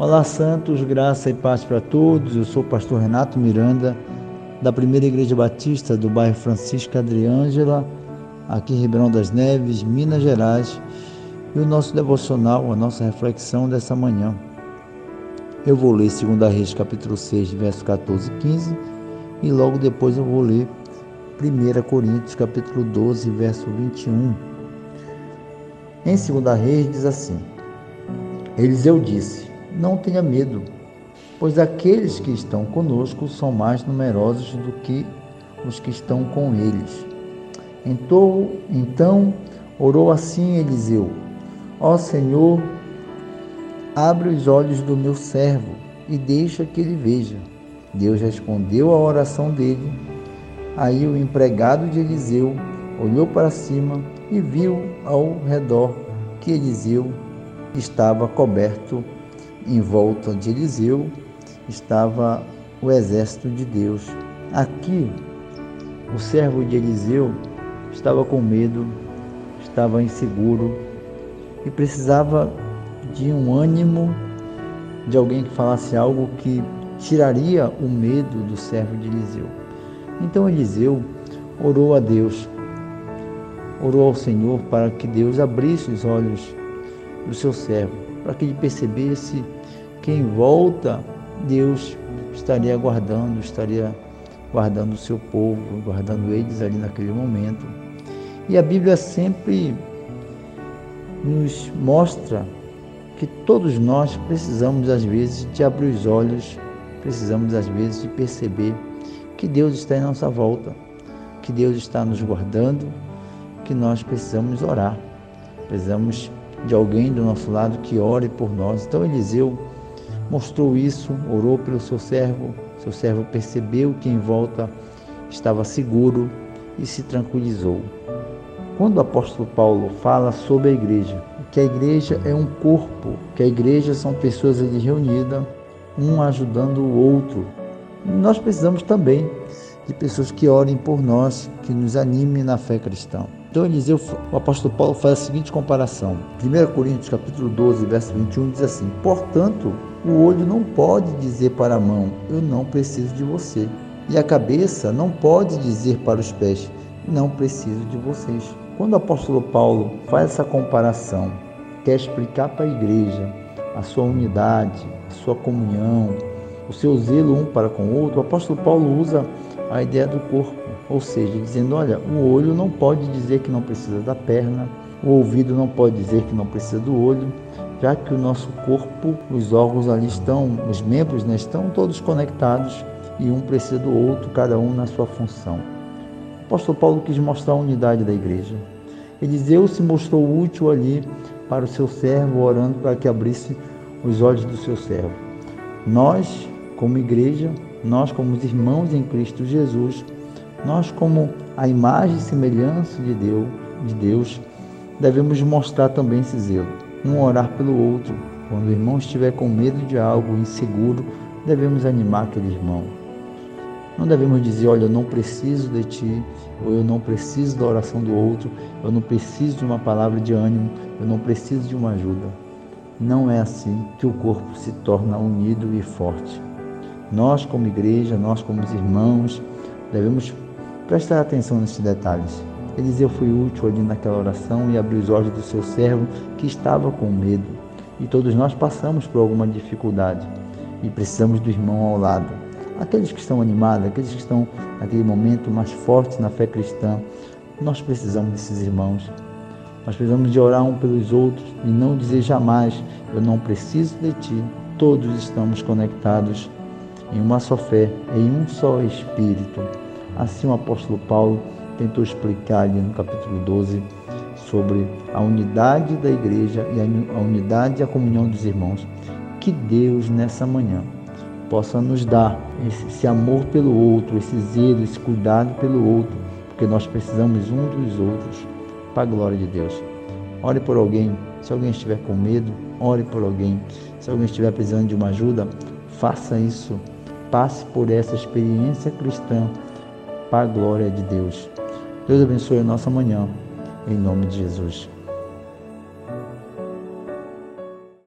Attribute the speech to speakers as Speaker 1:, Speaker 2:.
Speaker 1: Olá, Santos, graça e paz para todos. Eu sou o pastor Renato Miranda, da Primeira Igreja Batista do bairro Francisco Adriângela, aqui em Ribeirão das Neves, Minas Gerais. E o nosso devocional, a nossa reflexão dessa manhã. Eu vou ler 2 Reis, capítulo 6, verso 14 e 15, e logo depois eu vou ler 1 Coríntios, capítulo 12, verso 21. Em 2 Reis diz assim: Eliseu disse: não tenha medo, pois aqueles que estão conosco são mais numerosos do que os que estão com eles. Então, então orou assim Eliseu: Ó Senhor, abre os olhos do meu servo e deixa que ele veja. Deus respondeu à oração dele. Aí o empregado de Eliseu olhou para cima e viu ao redor que Eliseu estava coberto em volta de Eliseu estava o exército de Deus. Aqui, o servo de Eliseu estava com medo, estava inseguro e precisava de um ânimo, de alguém que falasse algo que tiraria o medo do servo de Eliseu. Então Eliseu orou a Deus, orou ao Senhor para que Deus abrisse os olhos do seu servo, para que ele percebesse que em volta Deus estaria guardando, estaria guardando o seu povo, guardando eles ali naquele momento. E a Bíblia sempre nos mostra que todos nós precisamos às vezes de abrir os olhos, precisamos às vezes de perceber que Deus está em nossa volta, que Deus está nos guardando, que nós precisamos orar, precisamos de alguém do nosso lado que ore por nós. Então Eliseu mostrou isso, orou pelo seu servo, seu servo percebeu que em volta estava seguro e se tranquilizou. Quando o apóstolo Paulo fala sobre a igreja, que a igreja é um corpo, que a igreja são pessoas ali reunidas, um ajudando o outro. Nós precisamos também de pessoas que orem por nós, que nos animem na fé cristã. Então o apóstolo Paulo faz a seguinte comparação. 1 Coríntios capítulo 12, verso 21 diz assim: "Portanto, o olho não pode dizer para a mão: eu não preciso de você. E a cabeça não pode dizer para os pés: não preciso de vocês." Quando o apóstolo Paulo faz essa comparação, quer explicar para a igreja a sua unidade, a sua comunhão, o seu zelo um para com o outro, o apóstolo Paulo usa a ideia do corpo, ou seja, dizendo: olha, o olho não pode dizer que não precisa da perna, o ouvido não pode dizer que não precisa do olho, já que o nosso corpo, os órgãos ali estão, os membros né, estão todos conectados e um precisa do outro, cada um na sua função. O apóstolo Paulo quis mostrar a unidade da igreja. Eliseu se mostrou útil ali para o seu servo, orando para que abrisse os olhos do seu servo. Nós, como igreja, nós como os irmãos em Cristo Jesus, nós como a imagem e semelhança de Deus, de Deus, devemos mostrar também esse zelo, um orar pelo outro. Quando o irmão estiver com medo de algo inseguro, devemos animar aquele irmão. Não devemos dizer, olha, eu não preciso de ti, ou eu não preciso da oração do outro, eu não preciso de uma palavra de ânimo, eu não preciso de uma ajuda. Não é assim que o corpo se torna unido e forte. Nós, como igreja, nós, como irmãos, devemos prestar atenção nesses detalhes. Eliseu foi útil ali naquela oração e abriu os olhos do seu servo que estava com medo. E todos nós passamos por alguma dificuldade e precisamos do irmão ao lado. Aqueles que estão animados, aqueles que estão naquele momento mais fortes na fé cristã, nós precisamos desses irmãos. Nós precisamos de orar um pelos outros e não dizer jamais: Eu não preciso de ti. Todos estamos conectados em uma só fé, em um só Espírito. Assim o apóstolo Paulo tentou explicar ali no capítulo 12 sobre a unidade da igreja e a unidade e a comunhão dos irmãos. Que Deus nessa manhã possa nos dar esse, esse amor pelo outro, esse zelo, esse cuidado pelo outro, porque nós precisamos um dos outros para a glória de Deus. Ore por alguém, se alguém estiver com medo, ore por alguém. Se alguém estiver precisando de uma ajuda, faça isso passe por essa experiência cristã para a glória de Deus. Deus abençoe a nossa manhã, em nome de Jesus.